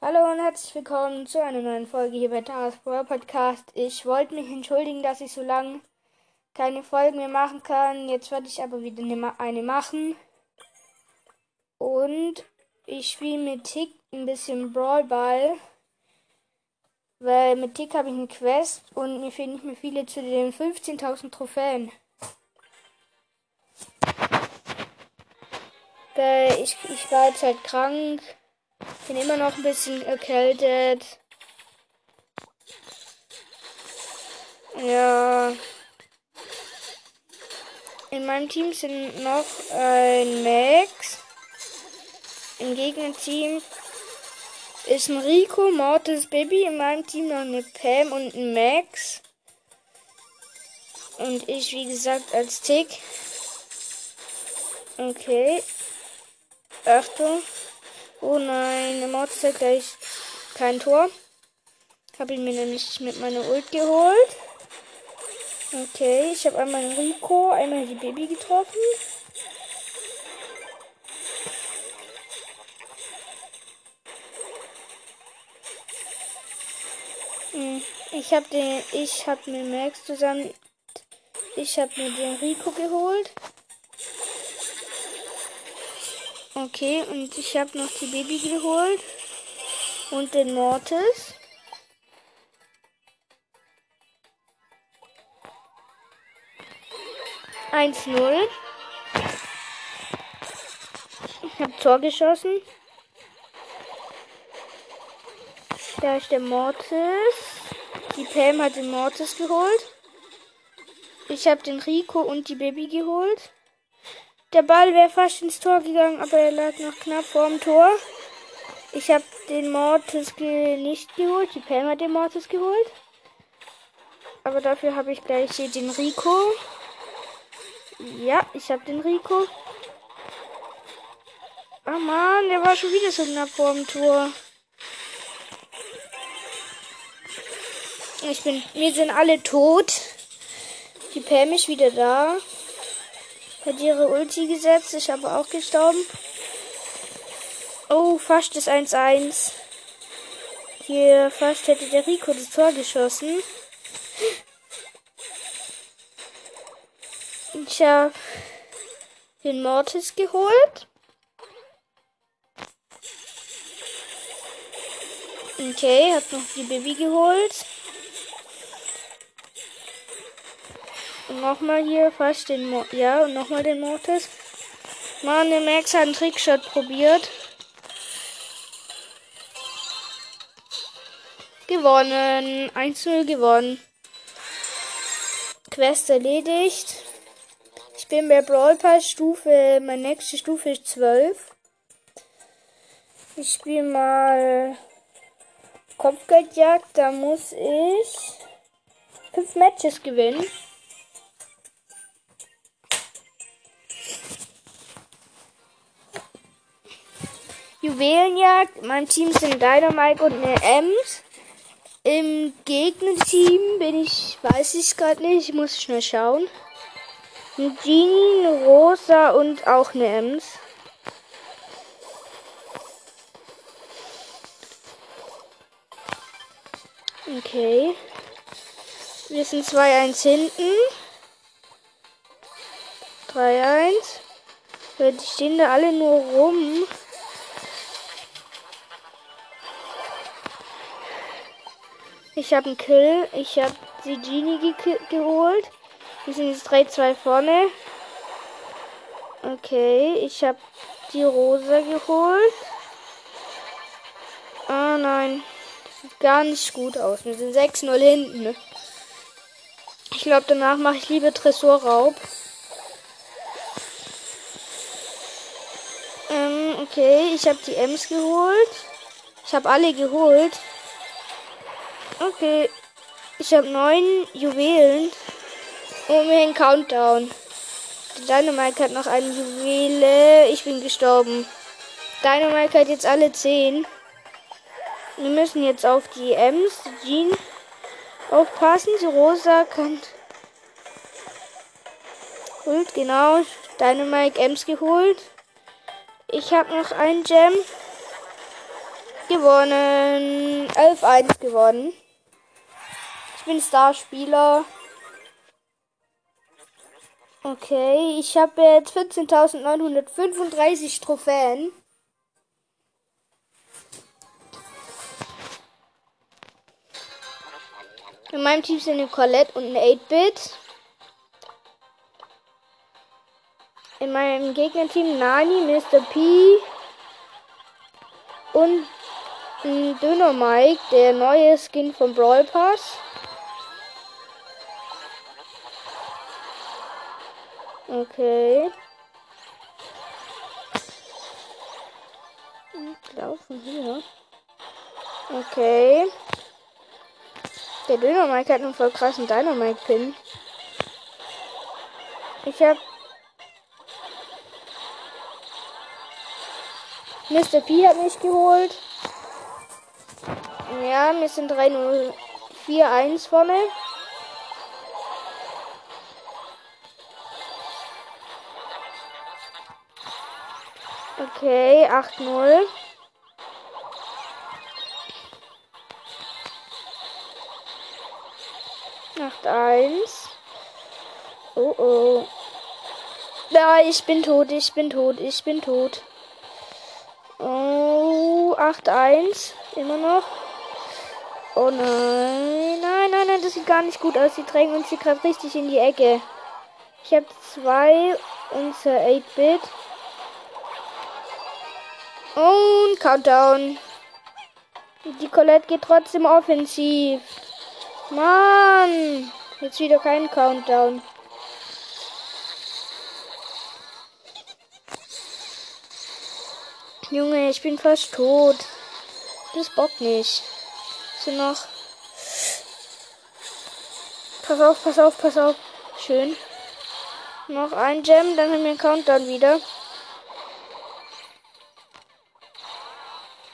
Hallo und herzlich willkommen zu einer neuen Folge hier bei Taras Brawl Podcast. Ich wollte mich entschuldigen, dass ich so lange keine Folgen mehr machen kann. Jetzt werde ich aber wieder eine machen. Und ich spiele mit Tick ein bisschen Brawl Ball. Weil mit Tick habe ich eine Quest und mir fehlen nicht mehr viele zu den 15.000 Trophäen. Weil ich, ich war jetzt halt krank. Bin immer noch ein bisschen erkältet. Ja. In meinem Team sind noch ein Max. Im Gegnerteam ist ein Rico, Mortis, Baby. In meinem Team noch eine Pam und ein Max. Und ich, wie gesagt, als Tick. Okay. Achtung. Oh nein, der Mortis hat gleich kein Tor. Habe ihn mir nämlich mit meiner Ult geholt. Okay, ich habe einmal Rico, einmal die Baby getroffen. Hm, ich habe den, ich habe mir Max zusammen, ich habe mir den Rico geholt. Okay, und ich habe noch die Baby geholt. Und den Mortis. Eins null. Ich habe Tor geschossen. Da ist der Mortis. Die Pam hat den Mortis geholt. Ich habe den Rico und die Baby geholt. Der Ball wäre fast ins Tor gegangen, aber er lag noch knapp vorm Tor. Ich habe den Mortis ge nicht geholt. Die Pam hat den Mortis geholt. Aber dafür habe ich gleich hier den Rico. Ja, ich habe den Rico. Ah oh man, der war schon wieder so knapp vorm Tor. Ich bin, wir sind alle tot. Die Pam ist wieder da. Hat ihre Ulti gesetzt. Ich habe auch gestorben. Oh, fast das 1-1. Hier fast hätte der Rico das Tor geschossen. Ich habe den Mortis geholt. Okay, hab noch die Baby geholt. Nochmal hier fast den Mo Ja, und nochmal den Mortis. Mann, der Max hat einen Trickshot probiert. Gewonnen. 1-0 gewonnen. Quest erledigt. Ich bin bei Brawl Pass Stufe, meine nächste Stufe ist 12. Ich spiele mal Kopfgeldjagd, da muss ich fünf Matches gewinnen. Juwelenjagd. In meinem Team sind Dynamite und eine Ems. Im Gegnerteam bin ich, weiß ich gerade nicht, ich muss schnell schauen. Ein Genie, eine Rosa und auch eine Ems. Okay. Wir sind 2-1 hinten. 3-1. Die stehen da alle nur rum. Ich habe einen Kill. Ich habe die Genie ge geholt. Wir sind jetzt 3-2 vorne. Okay, ich habe die Rosa geholt. Ah nein. Das sieht gar nicht gut aus. Wir sind 6-0 hinten. Ich glaube, danach mache ich lieber Tresorraub. Ähm, okay, ich habe die Ems geholt. Ich habe alle geholt. Okay. Ich habe neun Juwelen. Und wir einen Countdown. Dynamite hat noch eine Juwele. Ich bin gestorben. Dynamite hat jetzt alle zehn. Wir müssen jetzt auf die Ems, die Jean aufpassen. Die Rosa kann. Holt, genau. Dynamite Ems geholt. Ich habe noch einen Gem. Gewonnen. 11-1 gewonnen. Bin Starspieler. Okay, ich habe jetzt 14.935 Trophäen. In meinem Team sind eine Colette und ein 8-Bit. In meinem Gegnerteam Nani, Mr. P und ein Döner Mike, der neue Skin vom Brawl Pass. Okay. Laufen hier. Okay. Der Dynamite hat einen voll krassen Dynamite-Pin. Ich hab. Mr. P hat mich geholt. Ja, wir sind 3-0-4-1 vorne. Okay, 8-0. Acht eins. Oh oh. Ja, ich bin tot, ich bin tot, ich bin tot. Oh, 8-1. Immer noch. Oh nein. Nein, nein, nein, das sieht gar nicht gut aus. Die drängen uns hier gerade richtig in die Ecke. Ich habe zwei unser 8-Bit. Und Countdown. Die Colette geht trotzdem offensiv. Mann. Jetzt wieder kein Countdown. Junge, ich bin fast tot. Das bockt nicht. So noch. Pass auf, pass auf, pass auf. Schön. Noch ein Gem, dann haben wir einen Countdown wieder.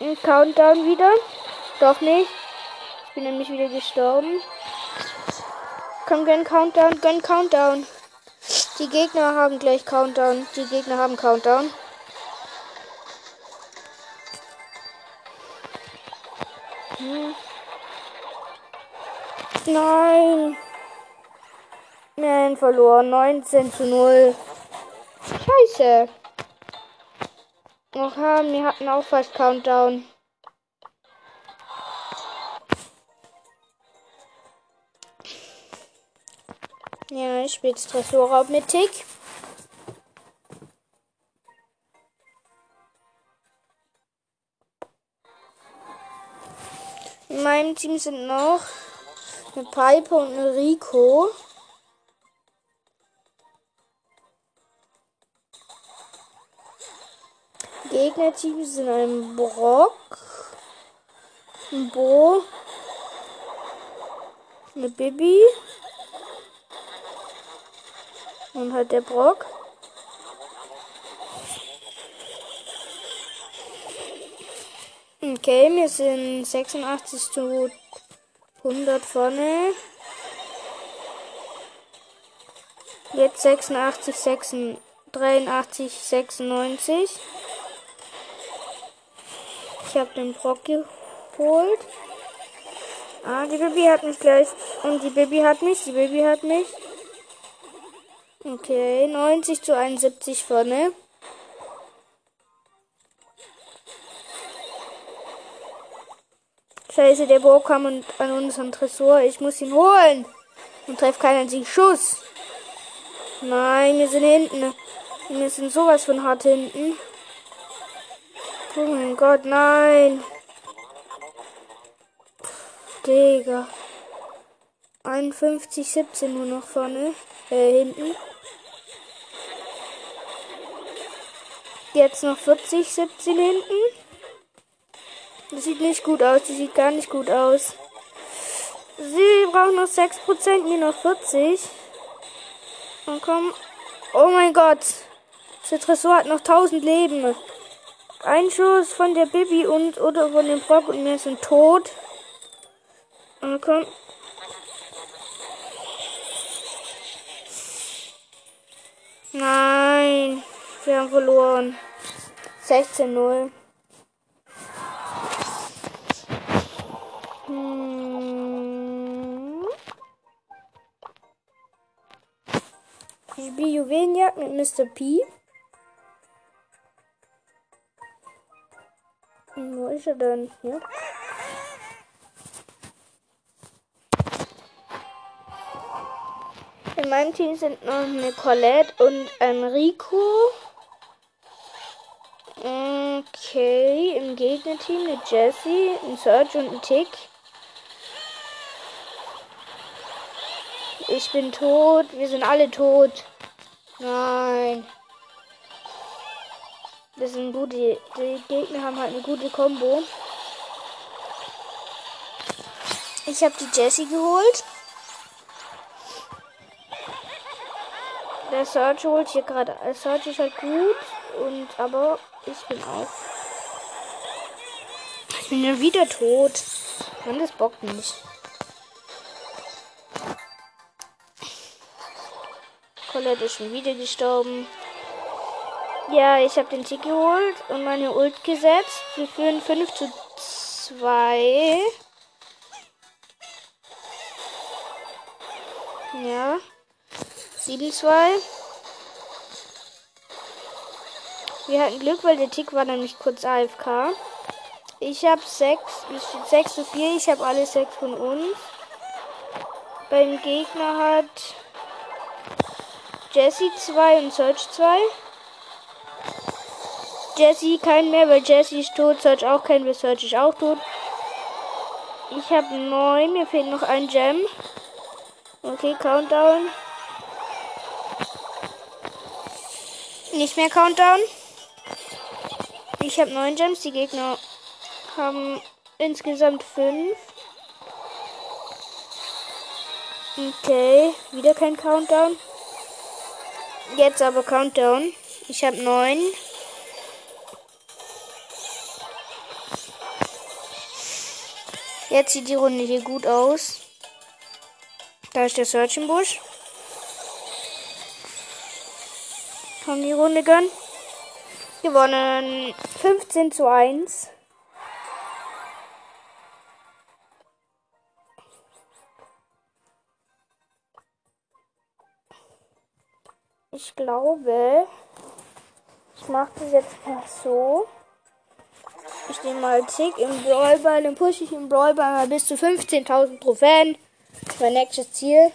Ein Countdown wieder. Doch nicht. Ich bin nämlich wieder gestorben. Komm, gönn Countdown, gönn Countdown. Die Gegner haben gleich Countdown. Die Gegner haben Countdown. Hm. Nein. Nein, verloren. 19 zu 0. Scheiße. Oha, wir hatten auch fast Countdown. Ja, ich spiele Tresorraub mit Tick. In meinem Team sind noch eine Pipe und eine Rico. Gegnerteam sind ein Brock, ein Bo, eine Bibi und halt der Brock. Okay, wir sind 86 zu 100 vorne. Jetzt 86, 86, 83, 96. Ich habe den Brock geholt. Ah, die Baby hat mich gleich. Und die Baby hat mich. Die Baby hat mich. Okay, 90 zu 71 vorne. Scheiße, der Bo kam und an unseren Tresor. Ich muss ihn holen. Und treffe keinen einzigen Schuss. Nein, wir sind hinten. Wir sind sowas von hart hinten. Oh mein Gott, nein. Digga. 51, 17 nur noch vorne. Äh, hinten. Jetzt noch 40, 17 hinten. Das sieht nicht gut aus. Das sieht gar nicht gut aus. Sie brauchen noch 6%, mir noch 40. Und komm. Oh mein Gott. Der Tresor hat noch 1000 Leben. Ein Schuss von der Bibi und oder von dem Brock und wir sind tot. Ah, komm. Nein, wir haben verloren. 16-0. Hm. Ich spiele Juwelenjagd mit Mr. P. Wo ist er denn? Hier. In meinem Team sind noch eine Colette und ein Rico. Okay, im Gegnerteam eine Jessie, ein Serge und ein Tick. Ich bin tot. Wir sind alle tot. Nein. Das sind gute. Die Gegner haben halt eine gute Combo. Ich habe die Jessie geholt. Der Search holt hier gerade. Der Search ist halt gut. Und aber ich bin auch. Ich bin ja wieder tot. Mann, das bockt nicht. Colette ist schon wieder gestorben. Ja, ich habe den Tick geholt und meine Ult gesetzt. Wir führen 5 zu 2. Ja. 7 2. Wir hatten Glück, weil der Tick war nämlich kurz AFK. Ich habe 6, es steht 6 zu 4. Ich habe alle 6 von uns. Beim Gegner hat Jesse 2 und Search 2. Jesse kein mehr, weil Jesse ist tot. Search auch kein, weil Search ist auch tot. Ich habe 9. Mir fehlt noch ein Gem. Okay, Countdown. Nicht mehr Countdown. Ich habe 9 Gems. Die Gegner haben insgesamt 5. Okay, wieder kein Countdown. Jetzt aber Countdown. Ich habe neun. Jetzt sieht die Runde hier gut aus. Da ist der Search im Busch. Haben die Runde gönn. Gewonnen. 15 zu 1. Ich glaube, ich mache das jetzt mal so. Ich nehme mal Tick im Brawlball, dann pushe ich im Brawlball mal bis zu 15.000 Trophäen. Mein nächstes Ziel.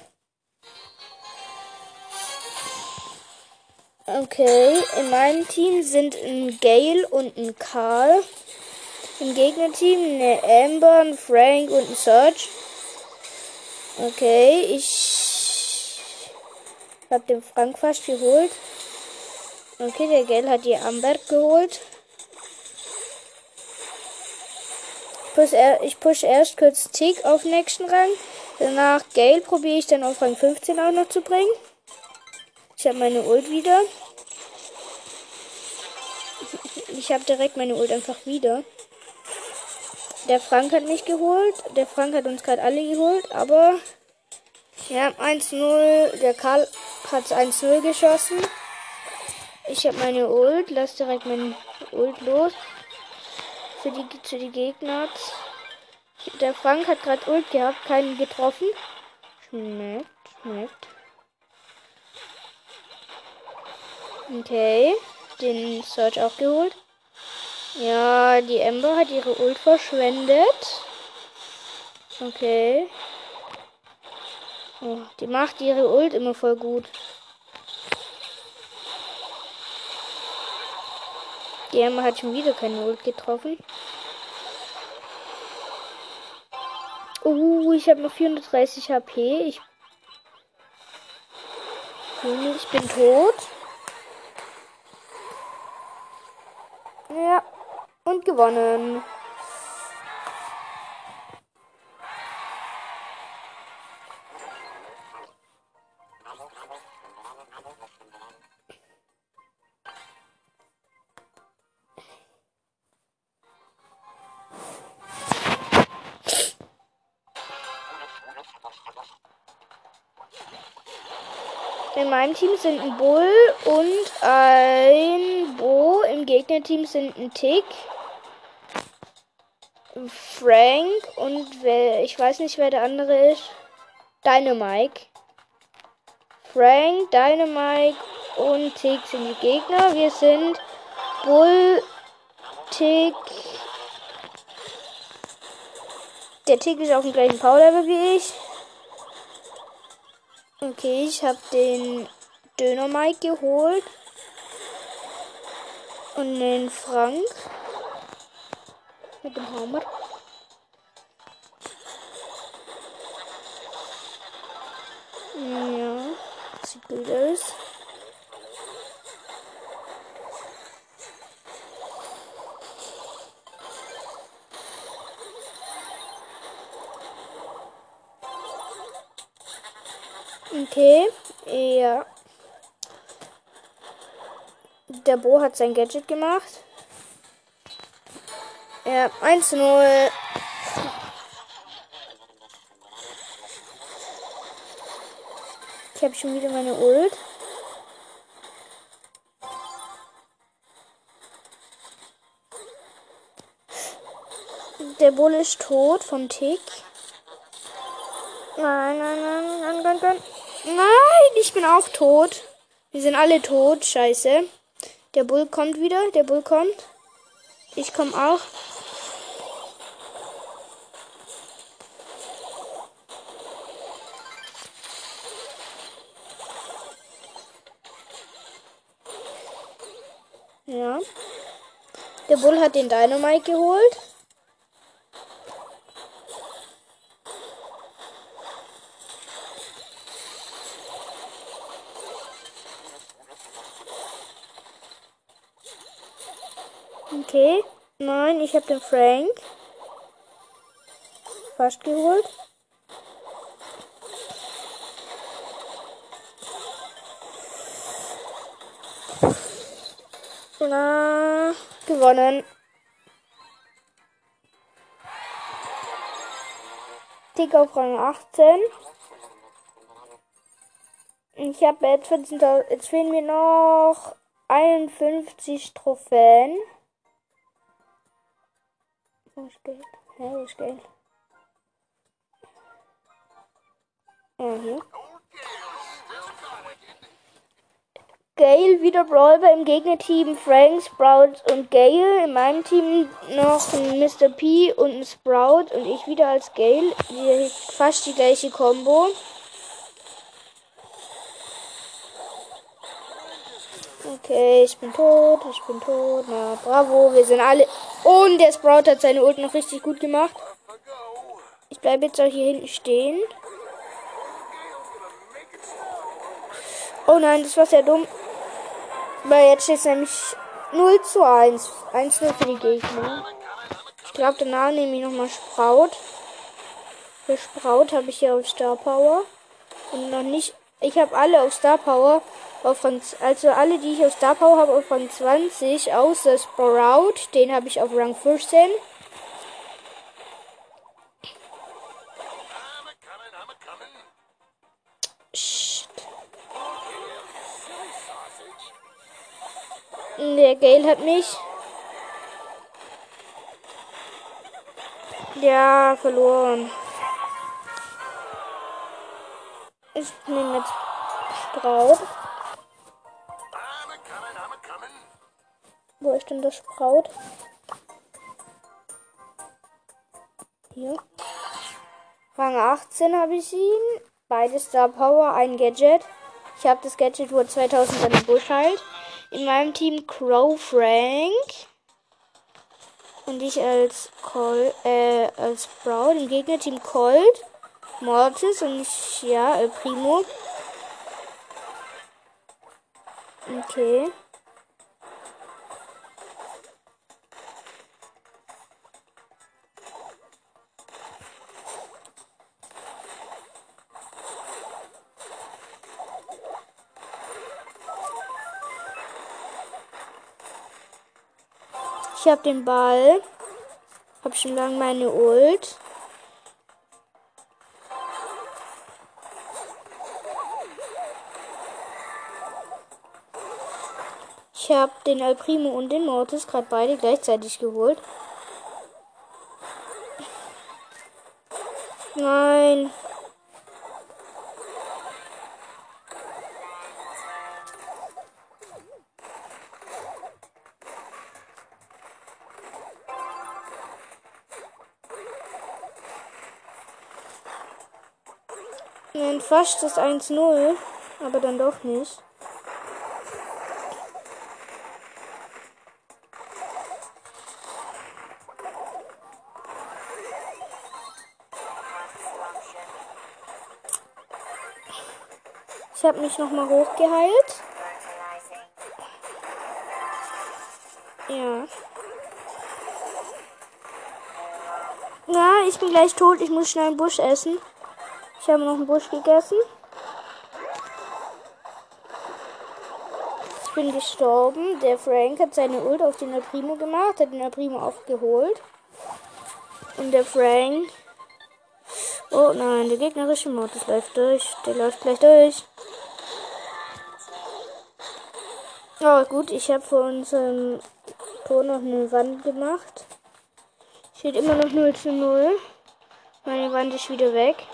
Okay, in meinem Team sind ein Gale und ein Karl. Im Gegnerteam eine Amber, ein Frank und ein Serge. Okay, ich hab den Frank fast geholt. Okay, der Gell hat die Amber geholt. Ich push erst kurz Tick auf nächsten Rang. Danach Gale probiere ich dann auf Rang 15 auch noch zu bringen. Ich habe meine Ult wieder. Ich habe direkt meine Ult einfach wieder. Der Frank hat mich geholt. Der Frank hat uns gerade alle geholt. Aber ja, 1-0. Der Karl hat 1-0 geschossen. Ich habe meine Ult. Lass direkt meine Ult los. Für die, zu die Gegner. Der Frank hat gerade Ult gehabt. Keinen getroffen. Schmeckt, schmeckt. Okay. Den Search auch geholt. Ja, die Ember hat ihre Ult verschwendet. Okay. Oh, die macht ihre Ult immer voll gut. Die Emma hat schon wieder keine Ult getroffen. Uh, ich habe noch 430 HP. Ich, ich bin tot. Ja, und gewonnen. In meinem Team sind ein Bull und ein Bo. Im Gegnerteam sind ein Tick, Frank und wer, ich weiß nicht, wer der andere ist. Dynamike. Frank, Dynamite und Tick sind die Gegner. Wir sind Bull, Tick. Der Tick ist auf dem gleichen Power-Level wie ich. Okay, ich habe den Döner Mike geholt. Und den Frank. Mit dem Hammer. Ja, sieht gut aus. Okay, ja. Der Bo hat sein Gadget gemacht. Ja, 1 0. Ich habe schon wieder meine Ult. Der Bull ist tot vom Tick. Nein, nein, nein, nein, nein, nein. Nein, ich bin auch tot. Wir sind alle tot. Scheiße. Der Bull kommt wieder. Der Bull kommt. Ich komme auch. Ja. Der Bull hat den Dynamite geholt. Okay. Nein, ich habe den Frank. Fast geholt. Na, gewonnen. Tick auf Rang 18. Ich habe jetzt 14.000. Jetzt fehlen mir noch 51 Trophäen. Wo ist Geld? Hä, wo ist Geld? Ja, hier. Gale wieder Brawler im Gegnerteam Frank, Sprout und Gale. In meinem Team noch ein Mr. P und ein Sprout und ich wieder als. Die, fast die gleiche Combo. Okay, ich bin tot, ich bin tot. Na, bravo, wir sind alle. Und der Sprout hat seine Ult noch richtig gut gemacht. Ich bleibe jetzt auch hier hinten stehen. Oh nein, das war sehr dumm. Weil jetzt steht es nämlich 0 zu 1. 1 0 für die Gegner. Ich glaube, danach nehme ich nochmal Sprout. Für Sprout habe ich hier auf Star Power. Und noch nicht. Ich habe alle auf Star Power. Auf Rang, also alle, die ich auf Star Power habe, auf Rang 20. Außer Sprout. Den habe ich auf Rang 15. Der Gale hat mich. Ja, verloren. Ich nehme jetzt Sprout. Wo ist denn das Sprout? Hier. Rang 18 habe ich ihn. Beide Star Power, ein Gadget. Ich habe das Gadget, wo 2000 an Busch halt. In meinem Team Crow Frank. Und ich als Col äh, als Sprout. Im Gegnerteam Colt, Mortis und ich, ja, El Primo. Okay. Habe den Ball. Hab schon lange meine Ult. Ich habe den El Primo und den Mortis gerade beide gleichzeitig geholt. Nein. Fast das 1-0, aber dann doch nicht. Ich habe mich nochmal hochgeheilt. Ja. Na, ich bin gleich tot. Ich muss schnell einen Busch essen. Ich habe noch einen Busch gegessen. Ich bin gestorben. Der Frank hat seine Ult auf den Primo gemacht, hat den Primo auch geholt. Und der Frank. Oh nein, der gegnerische Modus läuft durch. Der läuft gleich durch. Oh, gut, ich habe vor unserem Tor noch eine Wand gemacht. Steht immer noch 0 zu 0. Meine Wand ist wieder weg.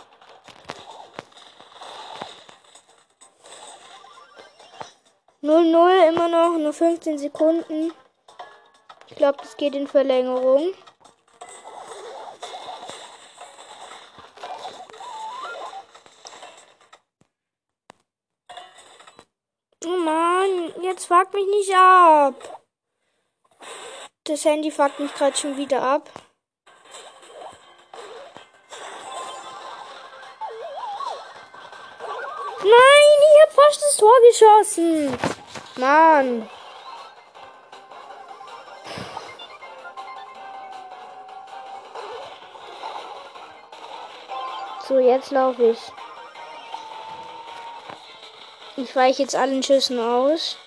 Null null immer noch, nur 15 Sekunden. Ich glaube, das geht in Verlängerung. jetzt fuck mich nicht ab. Das Handy fuckt mich gerade schon wieder ab. Nein, ich hab fast das Tor geschossen. Mann. So, jetzt laufe ich. Ich weiche jetzt allen Schüssen aus.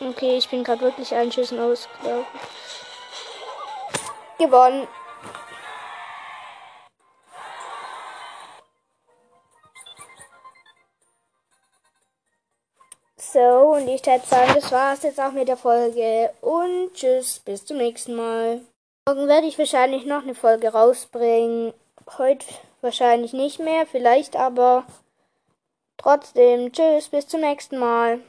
Okay, ich bin gerade wirklich allen Schüssen ausgelaufen. Gewonnen. Ich würde sagen, das war's jetzt auch mit der Folge. Und tschüss, bis zum nächsten Mal. Morgen werde ich wahrscheinlich noch eine Folge rausbringen. Heute wahrscheinlich nicht mehr, vielleicht aber trotzdem. Tschüss, bis zum nächsten Mal.